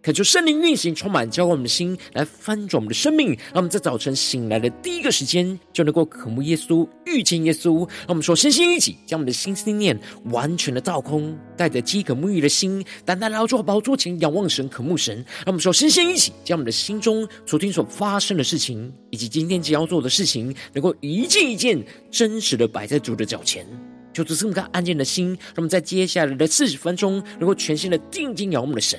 恳求圣灵运行，充满浇灌我们的心，来翻转我们的生命。让我们在早晨醒来的第一个时间，就能够渴慕耶稣，遇见耶稣。让我们说，身心一起，将我们的心思念完全的倒空，带着饥渴沐浴的心，单单来到宝座前，仰望神，渴慕神。让我们说，身心一起，将我们的心中昨天所发生的事情，以及今天将要做的事情，能够一件一件真实的摆在主的脚前。就是这么个安静的心，让我们在接下来的四十分钟，能够全心的定睛仰望我们的神。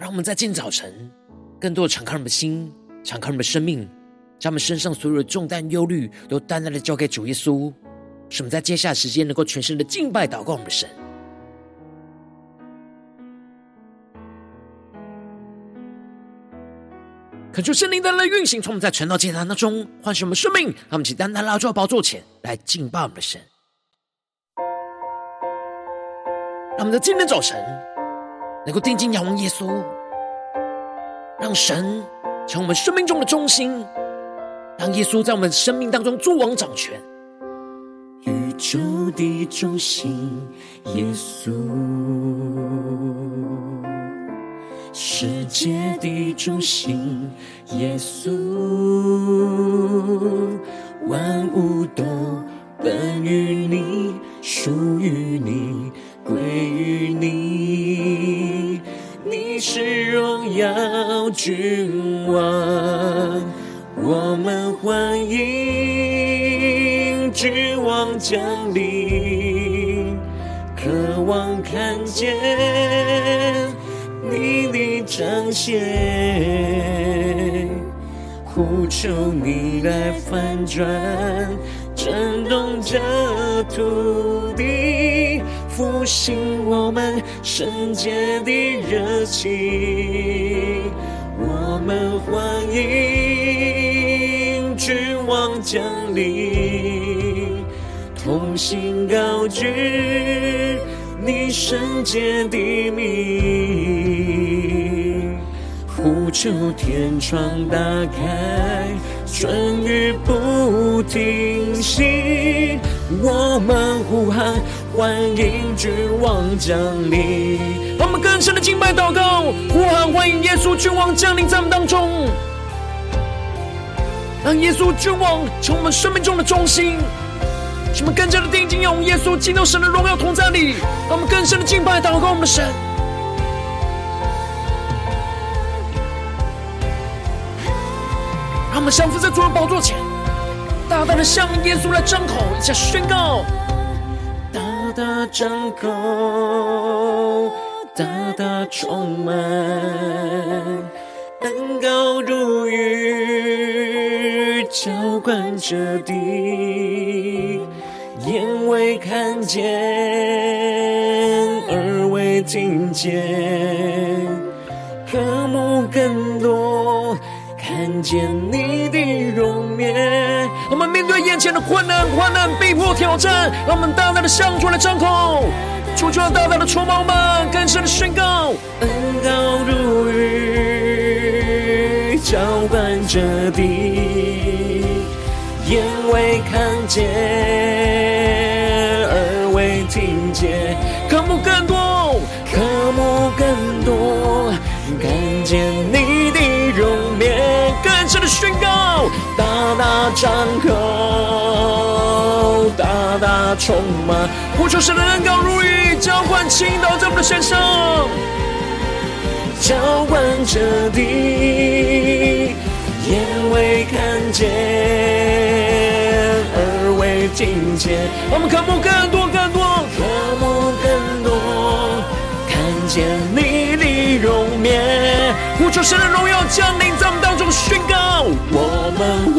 让我们在今早晨，更多的敞开我们的心，敞开我们的生命，将我们身上所有的重担、忧虑，都单单的交给主耶稣。使我们在接下来时间，能够全身的敬拜、祷告我们的神。恳求圣灵的来运行，从我们在晨祷祭坛当中唤醒我们生命，让我们起单单拉住宝座前来敬拜我们的神。让我们在今天早晨。能够定睛仰望耶稣，让神成为我们生命中的中心，让耶稣在我们生命当中作王掌权。宇宙的中心，耶稣；世界的中心，耶稣；万物都本于你，属于你。归于，你是荣耀君王，我们欢迎君王降临，渴望看见你的彰显，呼求你来翻转，震动这土。复兴我们圣洁的热情，我们欢迎君王降临，同心高举你圣洁的名，呼求天窗打开，春雨不停息，我们呼喊。欢迎君王降临，让我们更深的敬拜祷告，呼喊欢迎耶稣君王降临在我们当中，让耶稣君王成为我们生命中的中心，使我们更加的定睛仰望耶稣，进入神的荣耀同在里，让我们更深的敬拜祷告我们的神，让我们降服在主的宝座前，大胆的向耶稣来张口，一下宣告。张口，大大充满，恩高如雨，浇灌着地，眼未看见，耳未听见，渴慕更多，看见你的容颜。我们面对眼前的困难、患难、逼迫、挑战，让我们大大的向主来张口，主就要大大的充满我们，更深的宣告。恩高如雨，浇浇灌着地，眼未看见，大张口，大大充满，呼求神的恩膏如雨，浇灌倾倒在我们的身上。浇灌着地，眼未看见，耳未听见。我们渴慕更多更多，渴慕更多，看见你的容面。呼求神的荣耀降临在我们当中，宣告我们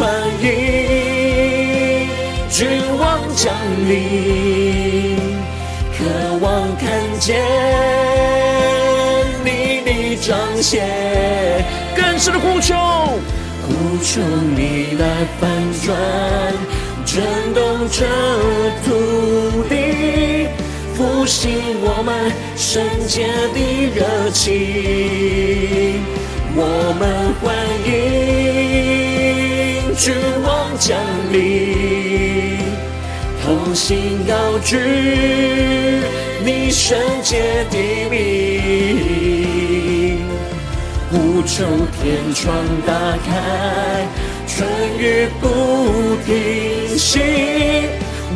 降临，渴望看见你的。彰显更深的呼求，呼求你来翻转，震动这土地，复兴我们圣洁的热情。我们欢迎君王降临，同心高举你圣洁的名。呼求天窗打开，春雨不停息，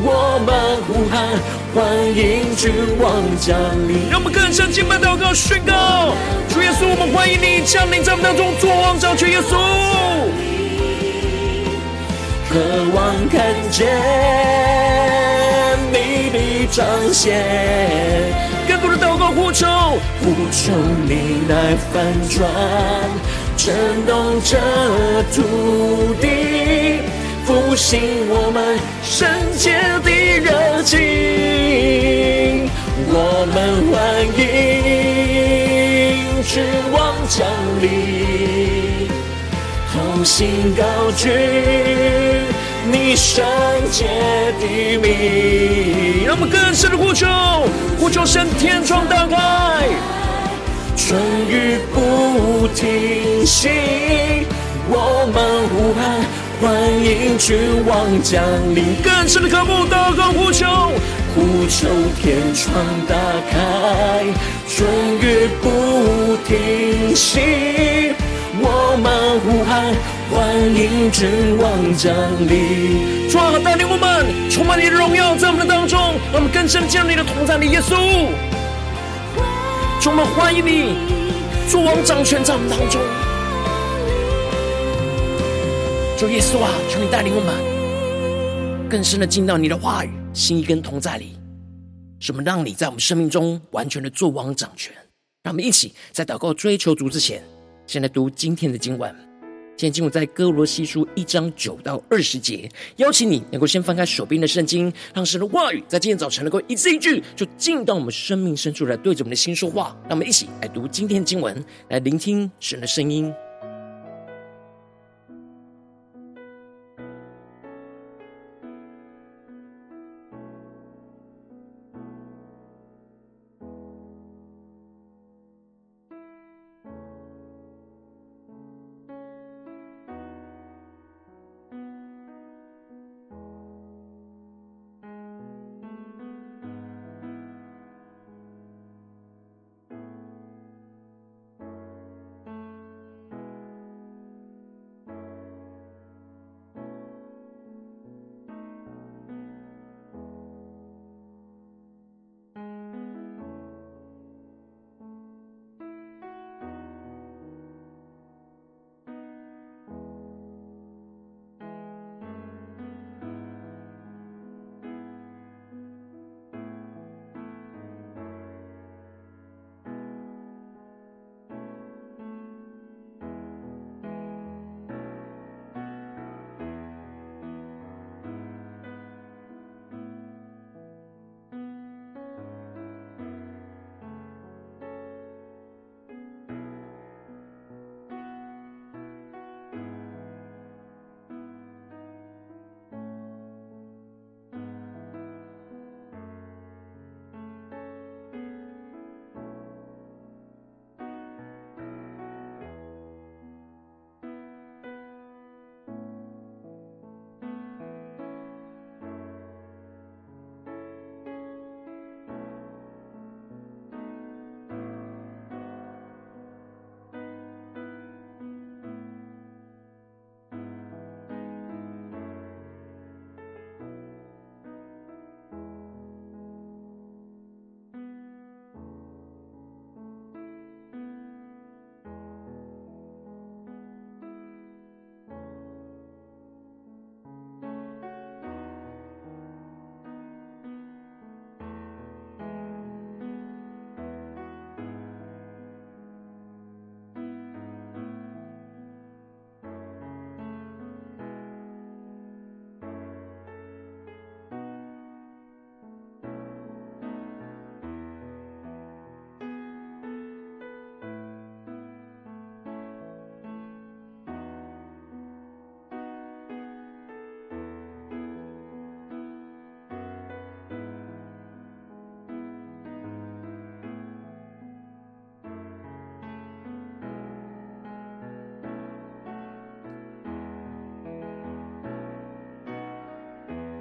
我们呼喊，欢迎君王降临。让我们更深敬拜祷告宣告，主耶稣，我们欢迎你降临在我们当中，作王掌权耶稣。渴望看见你的彰显。更多的祷告呼求，呼求你来翻转，震动这土地，复兴我们圣洁的热情。我们欢迎指望降临，同心高举。你圣洁的名，让我们更深的呼求，呼求神天窗打开，春雨不停息，我们呼喊，欢迎君王降临。更深的渴慕，祷告呼求，呼求天窗打开，春雨不停息，我们呼喊。欢迎君王降临，主啊，带领我们充满你的荣耀在我们的当中，让我们更深见你的同在里，耶稣。主，我们欢迎你，作王掌权在我们当中。主耶稣啊，求你带领我们更深的进到你的话语、心意跟同在里，什么让你在我们生命中完全的作王掌权。让我们一起在祷告追求主之前，先来读今天的经文。今天进入在哥罗西书一章九到二十节，邀请你能够先翻开手边的圣经，让神的话语在今天早晨能够一字一句就进到我们生命深处来，对着我们的心说话。让我们一起来读今天的经文，来聆听神的声音。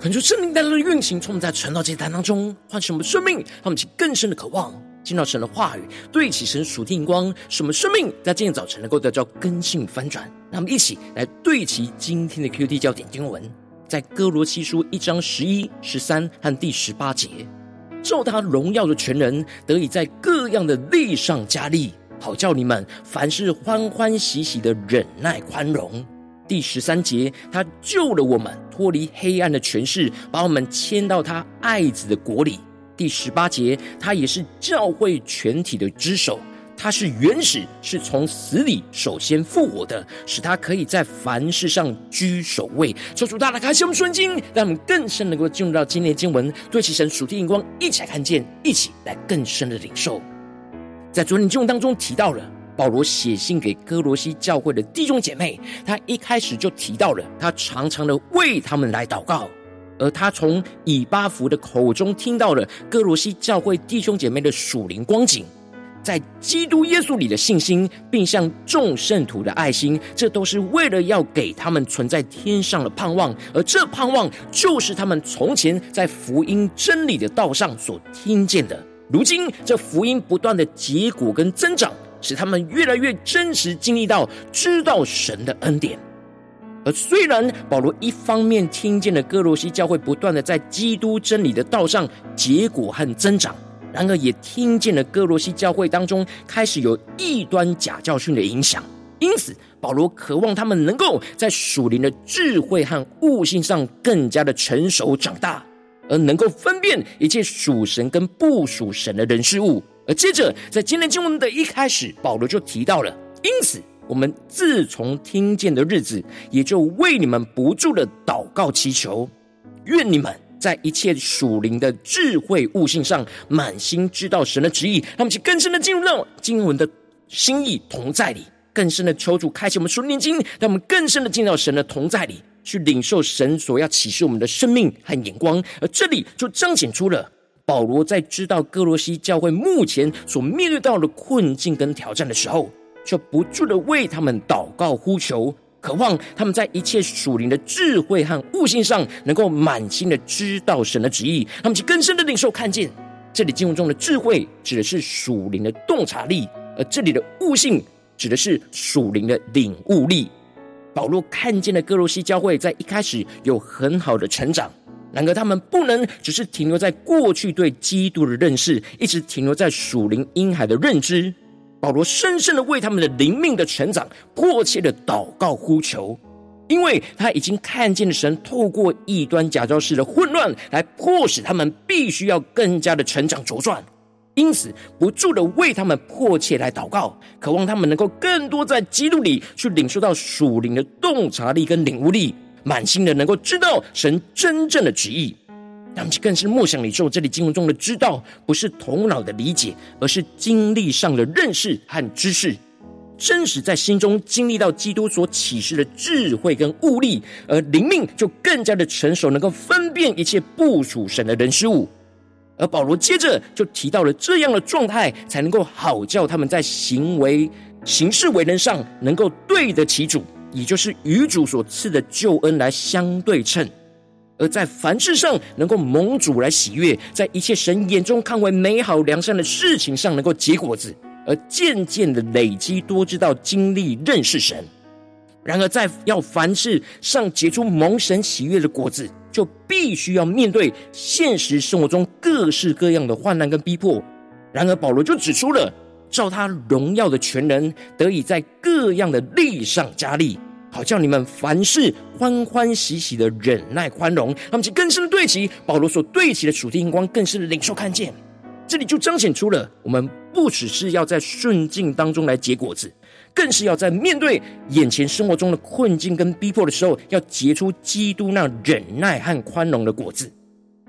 恳求圣灵带来的运行，充满在传道祭坛当中，唤醒我们生命，让我们起更深的渴望，见到神的话语，对齐神属天光，使我们生命在今天早晨能够得到更新翻转。让我们一起来对齐今天的 QT 焦点经文，在哥罗西书一章十一、十三和第十八节，照他荣耀的全能，得以在各样的力上加力，好叫你们凡事欢欢喜喜的忍耐宽容。第十三节，他救了我们脱离黑暗的权势，把我们迁到他爱子的国里。第十八节，他也是教会全体的之首，他是原始，是从死里首先复活的，使他可以在凡事上居首位。求主大大开启我们顺经，让我们更深能够进入到今天的经文，对其神属天眼光，一起来看见，一起来更深的领受。在昨天经文当中提到了。保罗写信给歌罗西教会的弟兄姐妹，他一开始就提到了，他常常的为他们来祷告，而他从以巴弗的口中听到了哥罗西教会弟兄姐妹的属灵光景，在基督耶稣里的信心，并向众圣徒的爱心，这都是为了要给他们存在天上的盼望，而这盼望就是他们从前在福音真理的道上所听见的，如今这福音不断的结果跟增长。使他们越来越真实经历到知道神的恩典，而虽然保罗一方面听见了哥罗西教会不断的在基督真理的道上结果和增长，然而也听见了哥罗西教会当中开始有异端假教训的影响，因此保罗渴望他们能够在属灵的智慧和悟性上更加的成熟长大，而能够分辨一切属神跟不属神的人事物。而接着，在今天经文的一开始，保罗就提到了，因此我们自从听见的日子，也就为你们不住的祷告祈求，愿你们在一切属灵的智慧悟性上，满心知道神的旨意，让我们去更深的进入到经文的心意同在里，更深的求主开启我们属灵经，让我们更深的进到神的同在里，去领受神所要启示我们的生命和眼光。而这里就彰显出了。保罗在知道哥罗西教会目前所面对到的困境跟挑战的时候，就不住的为他们祷告呼求，渴望他们在一切属灵的智慧和悟性上，能够满心的知道神的旨意，他们去更深的领受看见。这里经文中的智慧指的是属灵的洞察力，而这里的悟性指的是属灵的领悟力。保罗看见了哥罗西教会在一开始有很好的成长。然而，他们不能只是停留在过去对基督的认识，一直停留在属灵婴孩的认知。保罗深深的为他们的灵命的成长迫切的祷告呼求，因为他已经看见了神透过异端假教师的混乱，来迫使他们必须要更加的成长茁壮。因此，不住的为他们迫切来祷告，渴望他们能够更多在基督里去领受到属灵的洞察力跟领悟力。满心的能够知道神真正的旨意，他们更是默想领受这里经文中的知道，不是头脑的理解，而是经历上的认识和知识，真实在心中经历到基督所启示的智慧跟悟力，而灵命就更加的成熟，能够分辨一切不属神的人事物。而保罗接着就提到了这样的状态，才能够好叫他们在行为、行事为人上能够对得起主。也就是与主所赐的救恩来相对称，而在凡事上能够蒙主来喜悦，在一切神眼中看为美好良善的事情上能够结果子，而渐渐的累积多知道经历认识神。然而，在要凡事上结出蒙神喜悦的果子，就必须要面对现实生活中各式各样的患难跟逼迫。然而，保罗就指出了。照他荣耀的全能，得以在各样的力上加力，好叫你们凡事欢欢喜喜的忍耐宽容。他们就更深的对齐保罗所对齐的属天眼光，更是领受看见。这里就彰显出了我们不只是要在顺境当中来结果子，更是要在面对眼前生活中的困境跟逼迫的时候，要结出基督那忍耐和宽容的果子。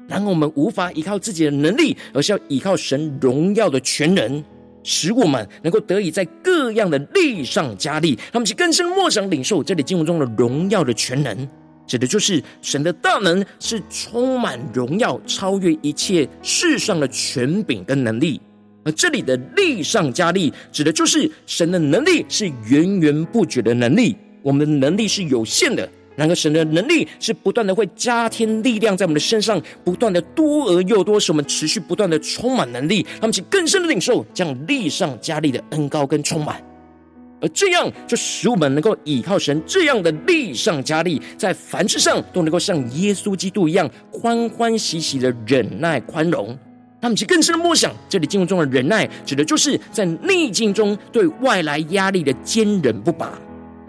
然而，我们无法依靠自己的能力，而是要依靠神荣耀的全能。使我们能够得以在各样的力上加力，他们去更深默想领受这里经文中的荣耀的全能，指的就是神的大能是充满荣耀，超越一切世上的权柄跟能力。而这里的力上加力，指的就是神的能力是源源不绝的能力，我们的能力是有限的，然而，神的能力是不断的会加添力量在我们的身上，不断的多而又多，使我们持续不断的充满能力，让我们去更深的领受这样力上加力的恩膏跟充满。而这样就使我们能够依靠神这样的力上加力，在凡事上都能够像耶稣基督一样欢欢喜喜的忍耐宽容。他们其更深的默想，这里经文中的忍耐，指的就是在逆境中对外来压力的坚忍不拔，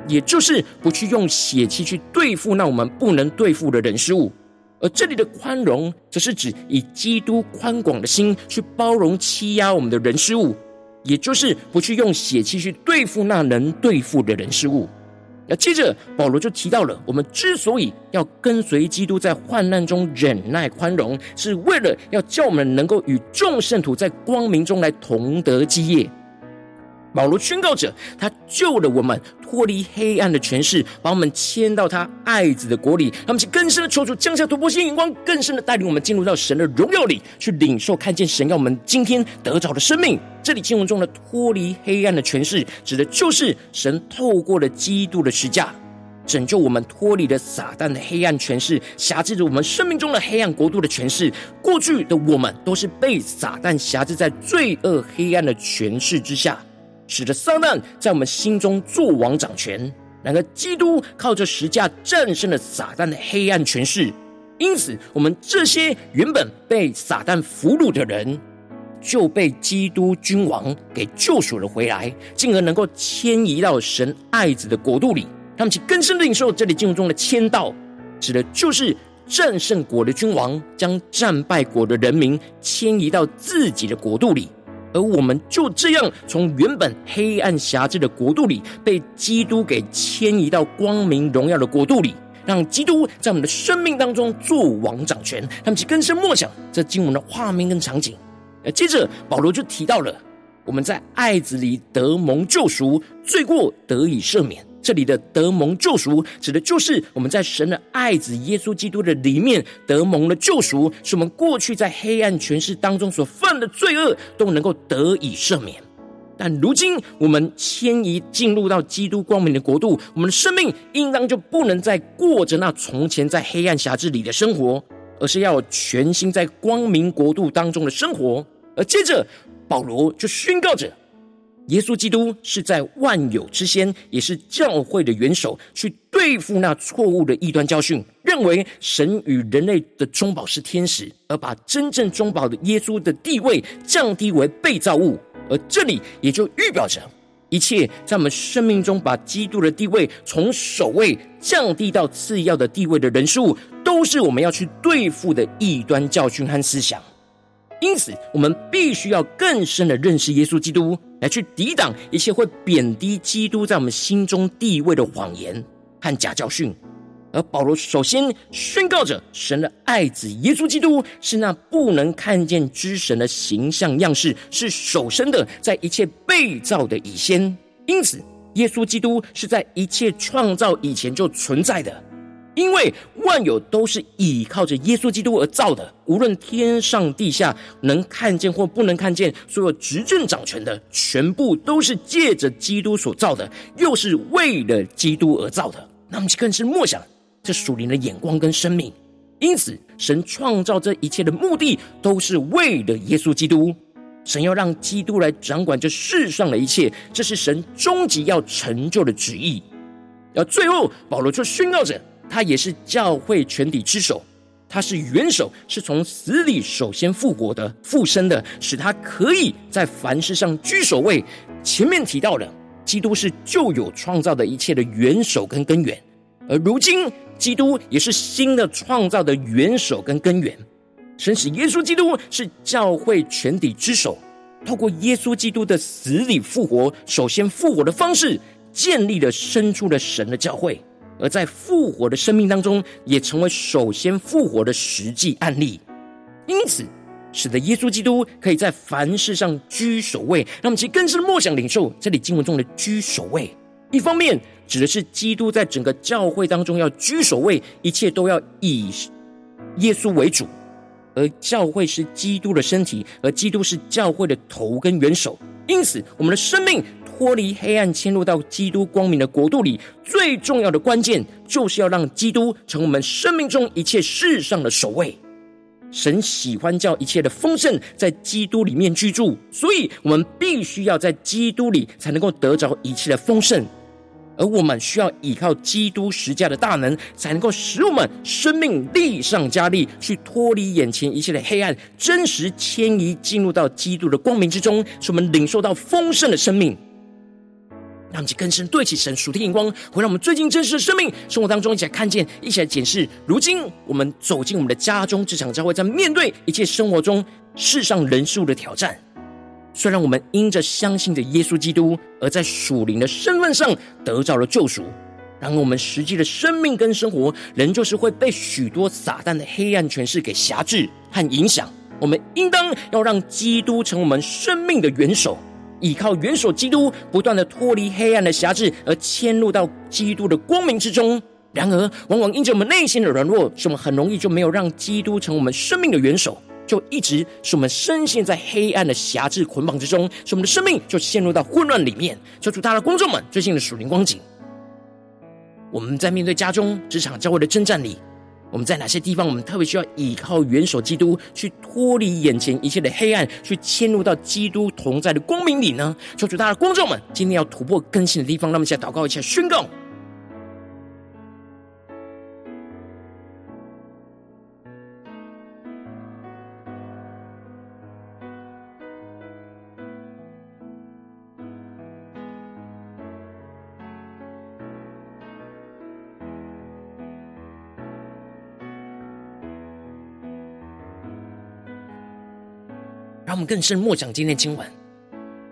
也就是不去用血气去对付那我们不能对付的人事物。而这里的宽容，则是指以基督宽广的心去包容欺压我们的人事物。也就是不去用血气去对付那能对付的人事物。那接着保罗就提到了，我们之所以要跟随基督在患难中忍耐宽容，是为了要叫我们能够与众圣徒在光明中来同得基业。保罗宣告着，他救了我们脱离黑暗的权势，把我们迁到他爱子的国里。他们是更深的求主降下突破性眼光，更深的带领我们进入到神的荣耀里，去领受看见神要我们今天得着的生命。这里经文中的脱离黑暗的权势，指的就是神透过了基督的十架，拯救我们脱离了撒旦的黑暗权势，辖制着我们生命中的黑暗国度的权势。过去的我们都是被撒旦辖制在罪恶黑暗的权势之下。使得撒旦在我们心中作王掌权，然而基督靠着十架战胜了撒旦的黑暗权势，因此我们这些原本被撒旦俘虏的人，就被基督君王给救赎了回来，进而能够迁移到神爱子的国度里。他们其更深的领受这里经文中的迁到，指的就是战胜国的君王将战败国的人民迁移到自己的国度里。而我们就这样从原本黑暗狭制的国度里，被基督给迁移到光明荣耀的国度里，让基督在我们的生命当中做王掌权。他们去更深默想这经文的画面跟场景。而接着保罗就提到了我们在爱子里得蒙救赎，罪过得以赦免。这里的得蒙救赎，指的就是我们在神的爱子耶稣基督的里面得蒙了救赎，使我们过去在黑暗权势当中所犯的罪恶都能够得以赦免。但如今我们迁移进入到基督光明的国度，我们的生命应当就不能再过着那从前在黑暗辖制里的生活，而是要全心在光明国度当中的生活。而接着保罗就宣告着。耶稣基督是在万有之先，也是教会的元首，去对付那错误的异端教训，认为神与人类的中保是天使，而把真正中保的耶稣的地位降低为被造物。而这里也就预表着，一切在我们生命中把基督的地位从首位降低到次要的地位的人数，都是我们要去对付的异端教训和思想。因此，我们必须要更深的认识耶稣基督，来去抵挡一切会贬低基督在我们心中地位的谎言和假教训。而保罗首先宣告着，神的爱子耶稣基督是那不能看见之神的形象样式，是首生的，在一切被造的以先。因此，耶稣基督是在一切创造以前就存在的。因为万有都是倚靠着耶稣基督而造的，无论天上地下，能看见或不能看见，所有执政掌权的，全部都是借着基督所造的，又是为了基督而造的。那么，更是默想这属灵的眼光跟生命。因此，神创造这一切的目的，都是为了耶稣基督。神要让基督来掌管这世上的一切，这是神终极要成就的旨意。而最后，保罗就宣告着。他也是教会全体之首，他是元首，是从死里首先复活的、复生的，使他可以在凡事上居首位。前面提到了，基督是旧有创造的一切的元首跟根源，而如今基督也是新的创造的元首跟根源。神使耶稣基督是教会全体之首，透过耶稣基督的死里复活、首先复活的方式，建立了生出了神的教会。而在复活的生命当中，也成为首先复活的实际案例，因此使得耶稣基督可以在凡事上居首位。那么其实更深的默想领受这里经文中的居首位，一方面指的是基督在整个教会当中要居首位，一切都要以耶稣为主；而教会是基督的身体，而基督是教会的头跟元首。因此，我们的生命脱离黑暗，迁入到基督光明的国度里，最重要的关键就是要让基督成我们生命中一切事上的首位。神喜欢叫一切的丰盛在基督里面居住，所以我们必须要在基督里才能够得着一切的丰盛。而我们需要依靠基督十架的大能，才能够使我们生命力上加力，去脱离眼前一切的黑暗，真实迁移进入到基督的光明之中，使我们领受到丰盛的生命。让其更深对齐神属天眼光，回到我们最近真实的生命生活当中，一起来看见，一起来检视。如今我们走进我们的家中、职场、教会，在面对一切生活中世上人数的挑战。虽然我们因着相信着耶稣基督，而在属灵的身份上得到了救赎，然而我们实际的生命跟生活，仍旧是会被许多撒旦的黑暗权势给辖制和影响。我们应当要让基督成为我们生命的元首，依靠元首基督，不断的脱离黑暗的辖制，而迁入到基督的光明之中。然而，往往因着我们内心的软弱，使我们很容易就没有让基督成我们生命的元首。就一直使我们深陷在黑暗的辖制捆绑之中，使我们的生命就陷入到混乱里面。求主，他的观众们最近的属灵光景，我们在面对家中、职场、教会的征战里，我们在哪些地方，我们特别需要依靠元首基督，去脱离眼前一切的黑暗，去迁入到基督同在的光明里呢？求主，他的观众们今天要突破更新的地方，让我们一起来祷告，一下宣告。更深默想今天今晚，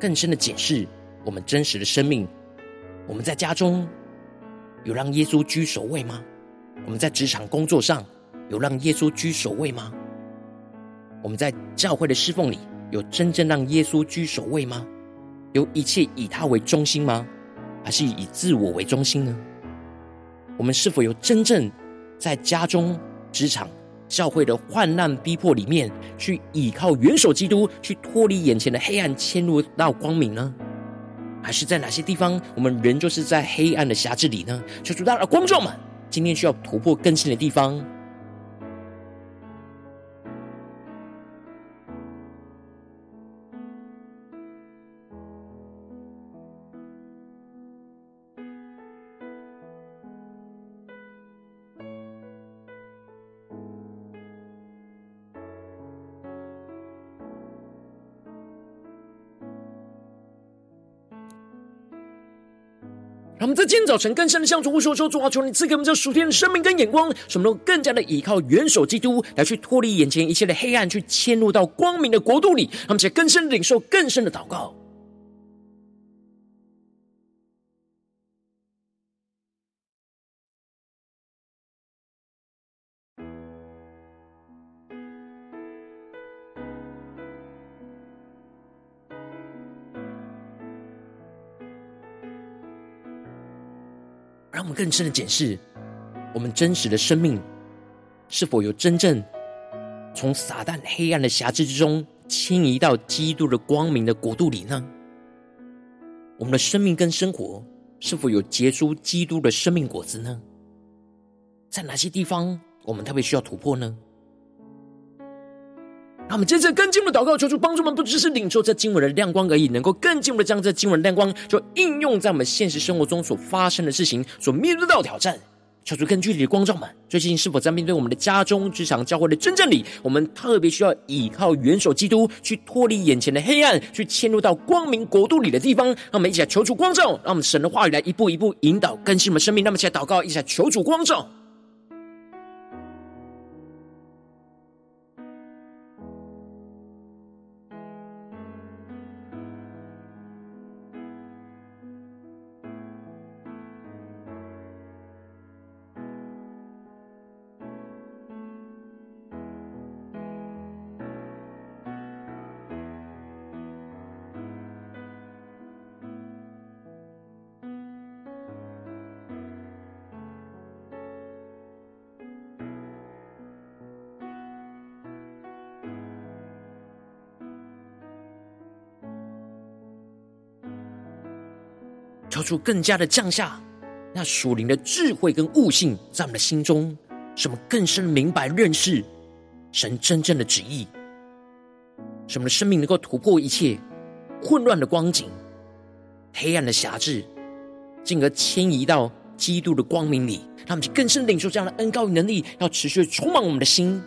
更深的解释我们真实的生命。我们在家中有让耶稣居首位吗？我们在职场工作上有让耶稣居首位吗？我们在教会的侍奉里有真正让耶稣居首位吗？有一切以他为中心吗？还是以自我为中心呢？我们是否有真正在家中、职场？教会的患难逼迫里面，去倚靠元首基督，去脱离眼前的黑暗，迁入到光明呢？还是在哪些地方，我们仍旧是在黑暗的辖制里呢？求主大的观众们，今天需要突破更新的地方。我们在今天早晨更深的向主呼求说：“主啊，求你赐给我们这属天的生命跟眼光，使我们能更加的依靠元首基督来去脱离眼前一切的黑暗，去迁入到光明的国度里。让我们且更深的领受更深的祷告。”我们更深的检视我们真实的生命，是否有真正从撒旦黑暗的辖制之中迁移到基督的光明的国度里呢？我们的生命跟生活是否有结出基督的生命果子呢？在哪些地方我们特别需要突破呢？让我们接着更进一步祷告，求主帮助我们，不只是领受这经文的亮光而已，能够更进一步的将这经文的亮光，就应用在我们现实生活中所发生的事情，所面对到的挑战。求主更具体的光照们，最近是否在面对我们的家中、职场、教会的真正里，我们特别需要依靠元首基督，去脱离眼前的黑暗，去迁入到光明国度里的地方。让我们一起来求主光照，让我们神的话语来一步一步引导更新我们生命。那么，一起来祷告，一起来求主光照。主更加的降下那属灵的智慧跟悟性在我们的心中，使我们更深明白认识神真正的旨意，使我们的生命能够突破一切混乱的光景、黑暗的辖制，进而迁移到基督的光明里，让我们更深领受这样的恩膏与能力，要持续充满我们的心。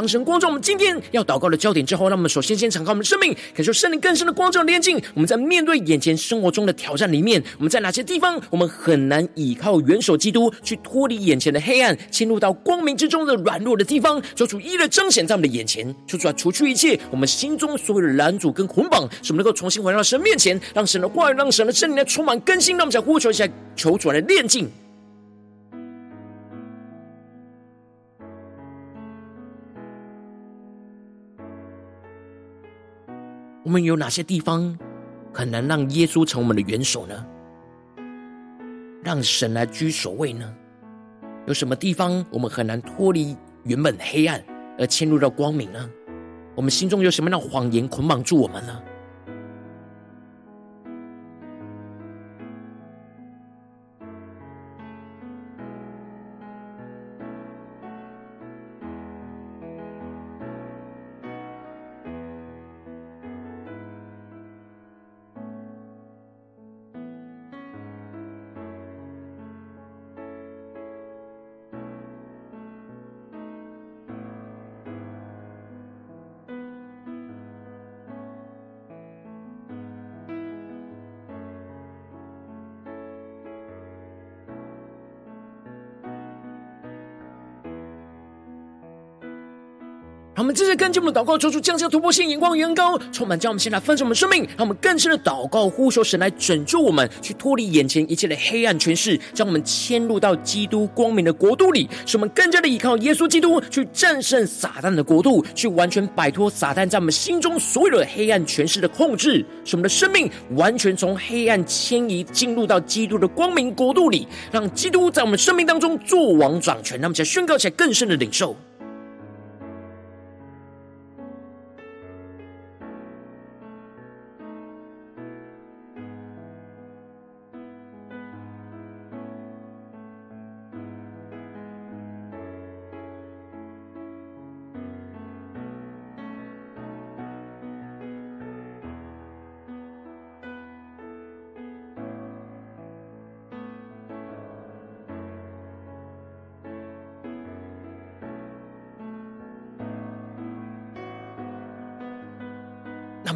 当神光照我们今天要祷告的焦点之后，让我们首先先敞开我们的生命，感受圣灵更深的光照的炼净。我们在面对眼前生活中的挑战里面，我们在哪些地方我们很难依靠元首基督去脱离眼前的黑暗，进入到光明之中的软弱的地方，求主一的彰显在我们的眼前，求主来除去一切我们心中所有的拦阻跟捆绑，使我们能够重新回到神面前，让神的话语，让神的圣灵来充满更新。让我们再呼求一下，求主来炼净。我们有哪些地方很难让耶稣成我们的元首呢？让神来居首位呢？有什么地方我们很难脱离原本黑暗而迁入到光明呢？我们心中有什么让谎言捆绑住我们呢？让我们接着跟进我们的祷告，求主降下突破性眼光与恩膏，充满将我们现在分盛我们生命，让我们更深的祷告，呼求神来拯救我们，去脱离眼前一切的黑暗权势，将我们迁入到基督光明的国度里，使我们更加的依靠耶稣基督，去战胜撒旦的国度，去完全摆脱撒旦在我们心中所有的黑暗权势的控制，使我们的生命。完全从黑暗迁移进入到基督的光明国度里，让基督在我们生命。当中作王掌权，那么才宣告起来更深的领受。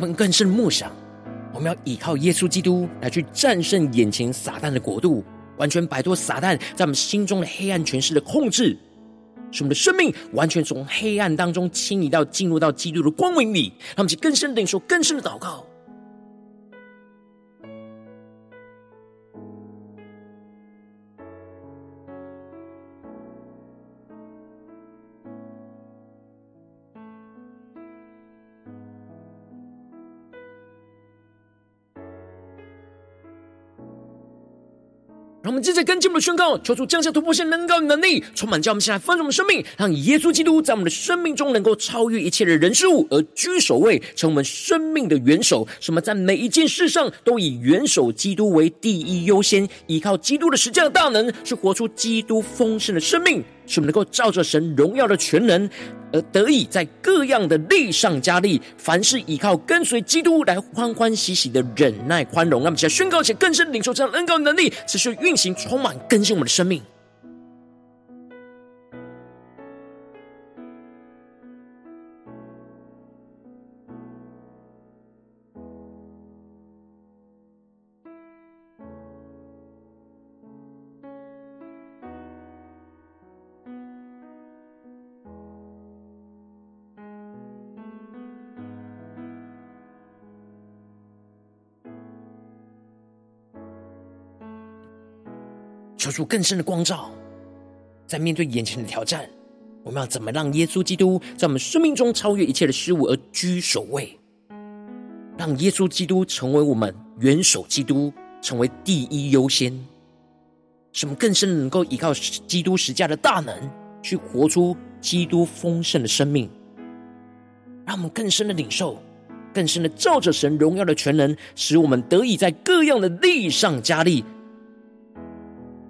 们更深默想，我们要依靠耶稣基督来去战胜眼前撒旦的国度，完全摆脱撒旦在我们心中的黑暗权势的控制，使我们的生命完全从黑暗当中迁移到进入到基督的光明里。让我们去更深的领受，更深的祷告。让我们接着跟进我们的宣告，求主降下突破性能够能力，充满将我们现在丰盛的生命，让耶稣基督在我们的生命中能够超越一切的人事物，而居首位，成我们生命的元首。什么在每一件事上都以元首基督为第一优先，依靠基督的实际的大能，是活出基督丰盛的生命。使我们能够照着神荣耀的全能，而得以在各样的力上加力，凡是依靠跟随基督来欢欢喜喜的忍耐宽容。那么，现在宣告且更深领受这样恩膏的能力，持续运行，充满更新我们的生命。求出更深的光照，在面对眼前的挑战，我们要怎么让耶稣基督在我们生命中超越一切的事物而居首位？让耶稣基督成为我们元首，基督成为第一优先，使我们更深的能够依靠基督十架的大能，去活出基督丰盛的生命。让我们更深的领受更深的照着神荣耀的全能，使我们得以在各样的力上加力。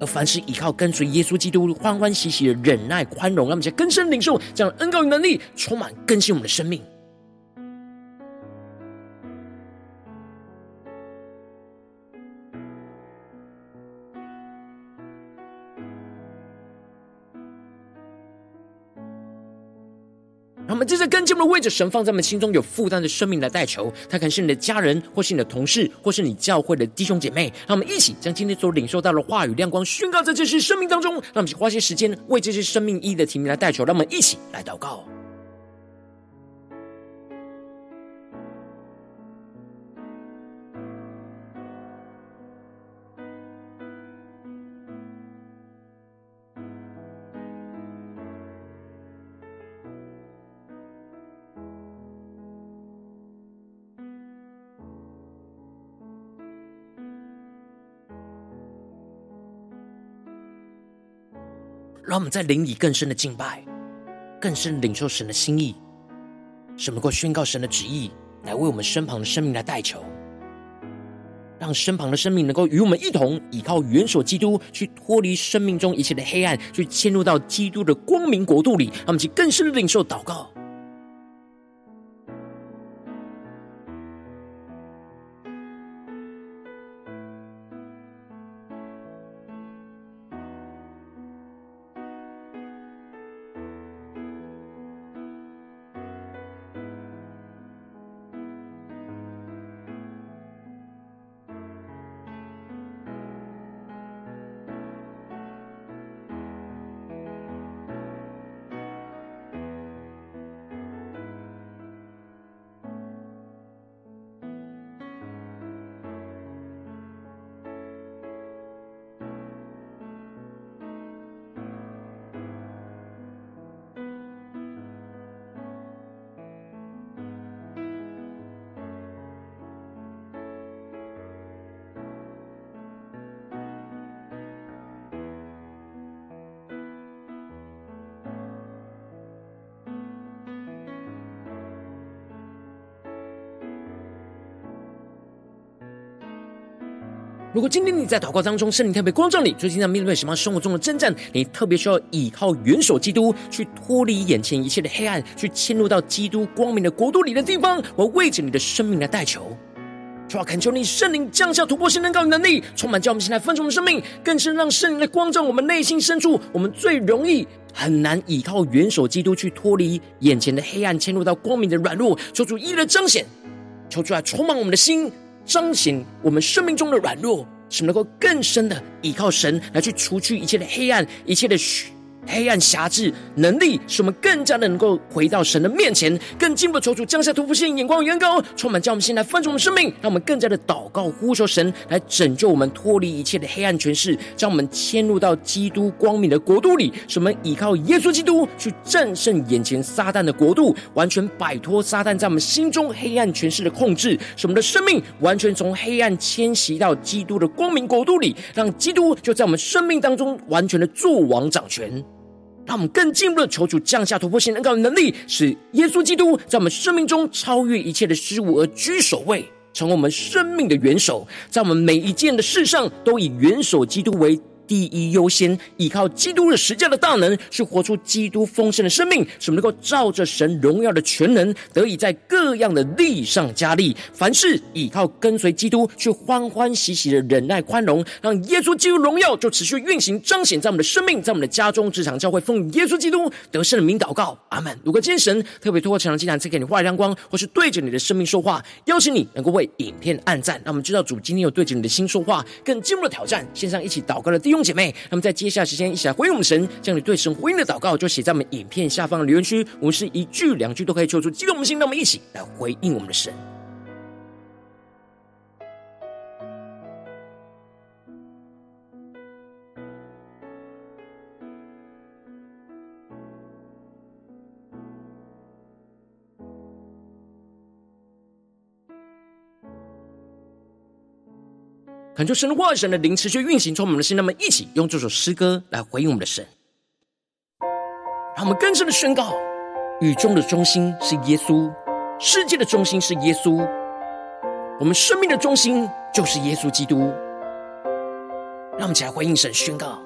凡是依靠跟随耶稣基督，欢欢喜喜的忍耐宽容，让我们在更深领受这样的恩膏与能力，充满更新我们的生命。们接着跟进我们的位置，神放在我们心中有负担的生命来代求。他可能是你的家人，或是你的同事，或是你教会的弟兄姐妹。让我们一起将今天所领受到的话语亮光宣告在这些生命当中。让我们花些时间为这些生命意义的提名来代求。让我们一起来祷告。让我们在灵里更深的敬拜，更深领受神的心意，神能够宣告神的旨意，来为我们身旁的生命来代求，让身旁的生命能够与我们一同依靠元首基督，去脱离生命中一切的黑暗，去迁入到基督的光明国度里。让我们去更深的领受祷告。如果今天你在祷告当中，圣灵特别光照你，最近在面对什么生活中的征战，你特别需要依靠元首基督去脱离眼前一切的黑暗，去迁入到基督光明的国度里的地方，我为着你的生命来代求，主要恳求你圣灵降下突破性能高能力，充满叫我们现在丰盛的生命，更是让圣灵来光照我们内心深处，我们最容易很难依靠元首基督去脱离眼前的黑暗，迁入到光明的软弱，求主一一的彰显，求主来充满我们的心。彰显我们生命中的软弱，使能够更深的依靠神来去除去一切的黑暗，一切的虚。黑暗辖制能力，使我们更加的能够回到神的面前，更进一步求主降下突破性眼光，远高充满，将我们现在丰盛的生命，让我们更加的祷告呼求神来拯救我们，脱离一切的黑暗权势，将我们迁入到基督光明的国度里，使我们依靠耶稣基督去战胜眼前撒旦的国度，完全摆脱撒旦在我们心中黑暗权势的控制，使我们的生命完全从黑暗迁徙到基督的光明国度里，让基督就在我们生命当中完全的作王掌权。让我们更进一步的求主降下突破性恩膏的能力，使耶稣基督在我们生命中超越一切的事物而居首位，成为我们生命的元首，在我们每一件的事上都以元首基督为。第一优先，依靠基督的十架的大能，去活出基督丰盛的生命，使我们能够照着神荣耀的全能，得以在各样的力上加力。凡事依靠跟随基督，去欢欢喜喜的忍耐宽容，让耶稣基督荣耀就持续运行彰显在我们的生命，在我们的家中、职场、教会，奉耶稣基督得胜的名祷告，阿门。如果今天神特别透过成长祭坛赐给你话语亮光，或是对着你的生命说话，邀请你能够为影片按赞，让我们知道主今天有对着你的心说话，更进一步的挑战。线上一起祷告的弟兄姐妹，那么在接下来时间，一起来回应我们神，将你对神回应的祷告，就写在我们影片下方的留言区。我们是一句两句都可以求出激动我们心，那么一起来回应我们的神。恳求神的话、神的灵持续运行，从我们的心，那么一起用这首诗歌来回应我们的神，让我们更深的宣告：宇宙的中心是耶稣，世界的中心是耶稣，我们生命的中心就是耶稣基督。让我们起来回应神宣告：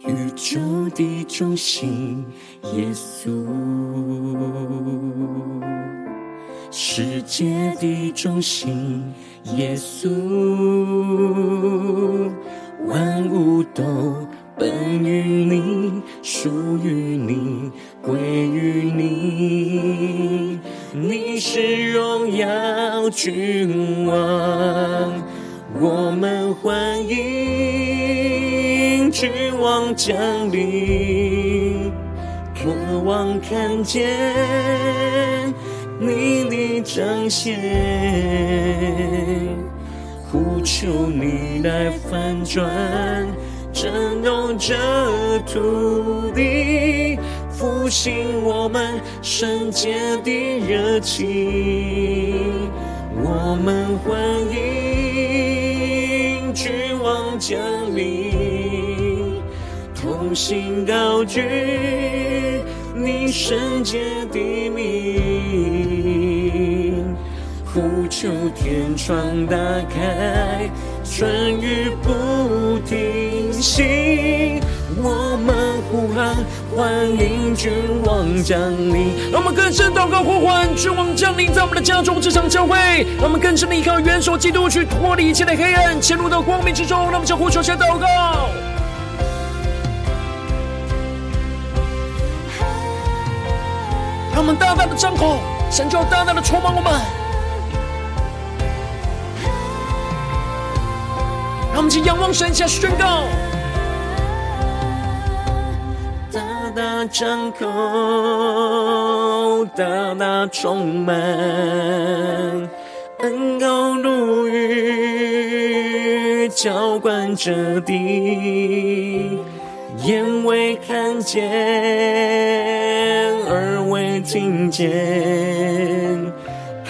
宇宙的中心，耶稣；世界的中心，耶稣。万物都本于你，属于你，归于你。你是荣耀君王。我们欢迎君王降临，渴望看见你的彰显，呼求你来翻转，震动这土地，复兴我们圣洁的热情。我们欢迎。君王降临，同心高举你圣洁的名，呼求天窗打开，春雨不停息。我们呼喊，欢迎君王降临。让我们更深祷告呼唤君王降临在我们的家中，这场教会。让我们更深的依靠元首基督，去脱离一切的黑暗，潜入到光明之中。让我们向呼求，先祷告。让我们大大的张口，神就大大的充满我们。让我们请仰望神，下宣告。大大张口，大大充满，恩膏如雨，浇灌着地，眼未看见，耳未听见，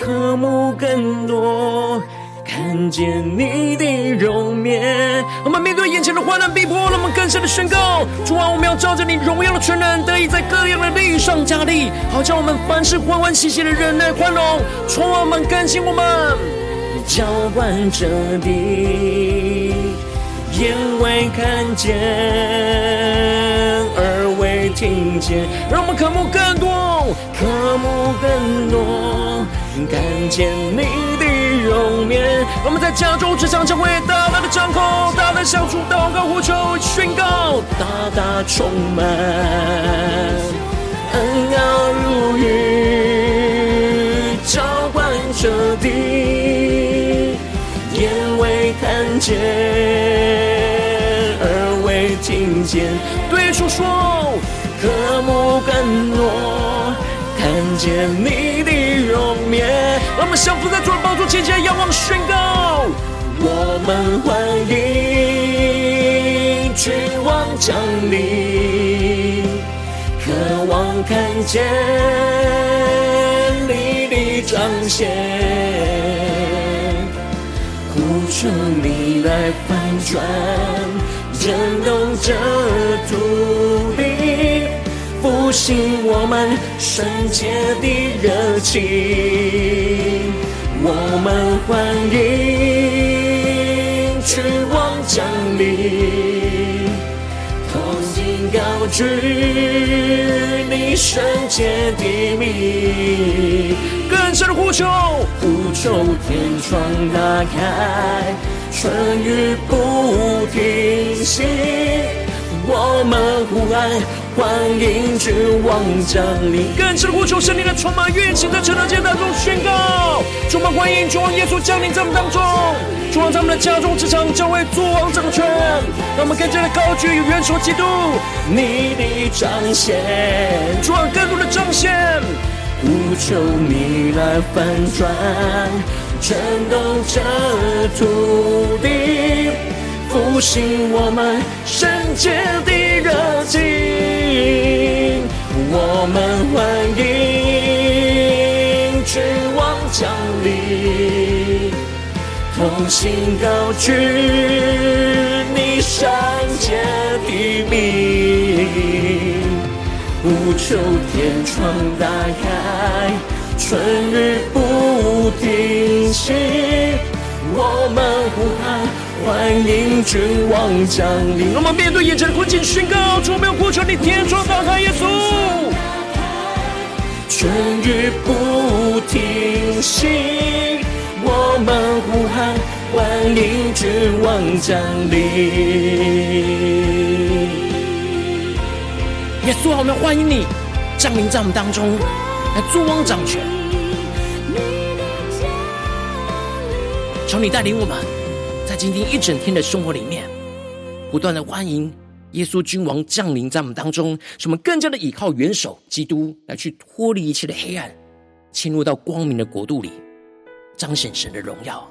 渴慕更多。看见你的容面，我们面对眼前的患难逼迫，让我们更深的宣告：主啊，我们要照着你荣耀的全能，得以在各样的力上加力，好叫我们凡事欢欢喜喜的忍耐宽容，充满我们更新我们，浇灌着地，眼未看见，耳未听见，让我们渴慕更多，渴慕更多，看见你的。容颜，我们在家中只想成为大大的张口，大大向主祷告呼求宣告，大大充满，恩膏如雨，浇灌着地，眼未看见，耳未听见，对主说，渴慕更多，看见你。我们降服在主的宝座前，前仰望宣告。我们欢迎君王降临，渴望看见你的彰显，呼求你来翻转，震动这土地，复兴我们圣洁的热情。我们欢迎君王降临，同心高举你圣洁的名，更深的呼求，呼求天窗打开，春雨不停息，我们呼喊。欢迎君王降临，更深呼求圣灵的充满运行在晨祷祭坛中宣告，充满欢迎君王耶稣降临在我们当中，主王在我们的家中、职场、教会作王掌权，让我们更加的高举与元首基督，你的彰显，主王更多的彰显，呼求你来翻转，震动这土地，复兴我们圣洁的热情。我们欢迎君王降临，同心高举你圣洁的名，呼求天窗打开，春雨不停息，我们呼喊，欢迎君王降临。我们面对眼前的困境，宣告：主，我们呼求你，天窗打开，耶稣。春雨不停息，我们呼喊，欢迎君王降临。耶稣，我们欢迎你降临在我们当中，来作王掌权。求你带领我们。今天一整天的生活里面，不断的欢迎耶稣君王降临在我们当中，使我们更加的依靠元首基督来去脱离一切的黑暗，进入到光明的国度里，彰显神的荣耀。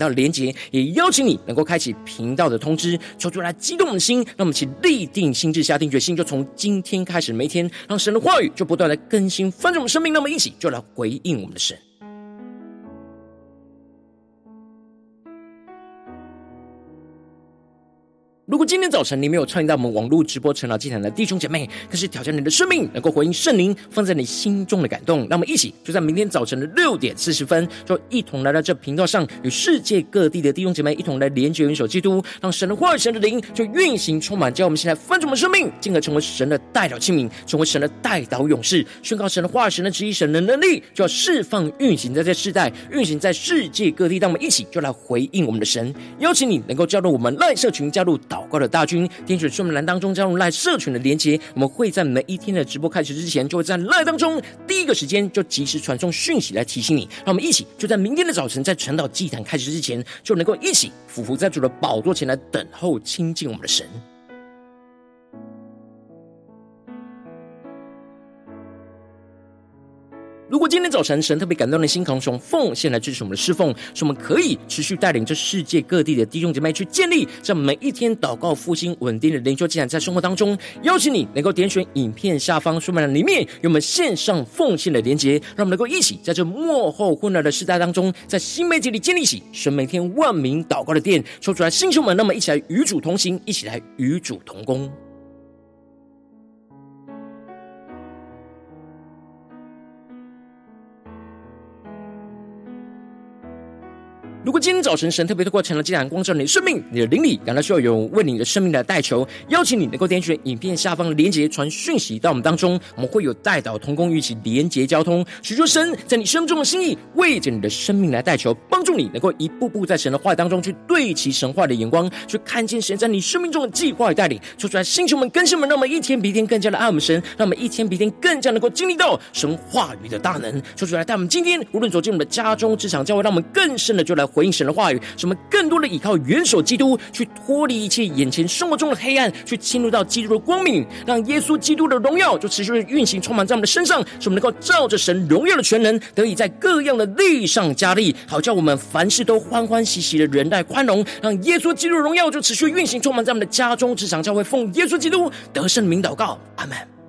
到连接，也邀请你能够开启频道的通知，求出来激动的心，让我们一起立定心智，下定决心，就从今天开始，每天让神的话语就不断的更新翻转我们生命，那么一起就来回应我们的神。如果今天早晨你没有参与到我们网络直播晨祷祭坛的弟兄姐妹，更是挑战你的生命，能够回应圣灵放在你心中的感动。那我们一起就在明天早晨的六点四十分，就一同来到这频道上，与世界各地的弟兄姐妹一同来连接、元首基督，让神的话语、神的灵就运行充满，叫我们现在翻转我们生命，进而成为神的代祷器皿，成为神的代祷勇士，宣告神的话语、神的旨意、神的能力，就要释放运行在这世代，运行在世界各地。让我们一起就来回应我们的神，邀请你能够加入我们赖社群，加入祷。祷告的大军，点选说明栏当中加入赖社群的连结，我们会在每一天的直播开始之前，就会在赖当中第一个时间就及时传送讯息来提醒你。让我们一起就在明天的早晨，在传导祭坛开始之前，就能够一起俯伏在主的宝座前来等候亲近我们的神。如果今天早晨神特别感动的心，可以从奉献来支持我们的侍奉，使我们可以持续带领这世界各地的弟兄姐妹去建立这每一天祷告复兴稳定的灵修进展，在生活当中，邀请你能够点选影片下方说明栏里面有我们线上奉献的连结，让我们能够一起在这幕后混乱的时代当中，在新媒体里建立起神每天万名祷告的殿，抽出来弟兄们，那么一起来与主同行，一起来与主同工。如果今天早晨神特别透过晨祷祭坛光照你的生命，你的灵里感到需要有为你的生命来代求，邀请你能够点选影片下方的连结，传讯息到我们当中，我们会有代祷同工，一起连结交通，寻求神在你生命中的心意，为着你的生命来代求，帮助你能够一步步在神的话语当中去对齐神话的眼光，去看见神在你生命中的计划与带领，说出来，星球们、更新们，让我们一天比一天更加的爱我们神，让我们一天比一天更加能够经历到神话语的大能，说出来，带我们今天无论走进我们的家中、职场、教会，让我们更深的就来。回应神的话语，使我们更多的依靠元首基督，去脱离一切眼前生活中的黑暗，去进入到基督的光明，让耶稣基督的荣耀就持续的运行，充满在我们的身上，使我们能够照着神荣耀的全能，得以在各样的力上加力，好叫我们凡事都欢欢喜喜的忍耐宽容，让耶稣基督的荣耀就持续运行，充满在我们的家中、职场、教会，奉耶稣基督得胜的名祷告，阿门。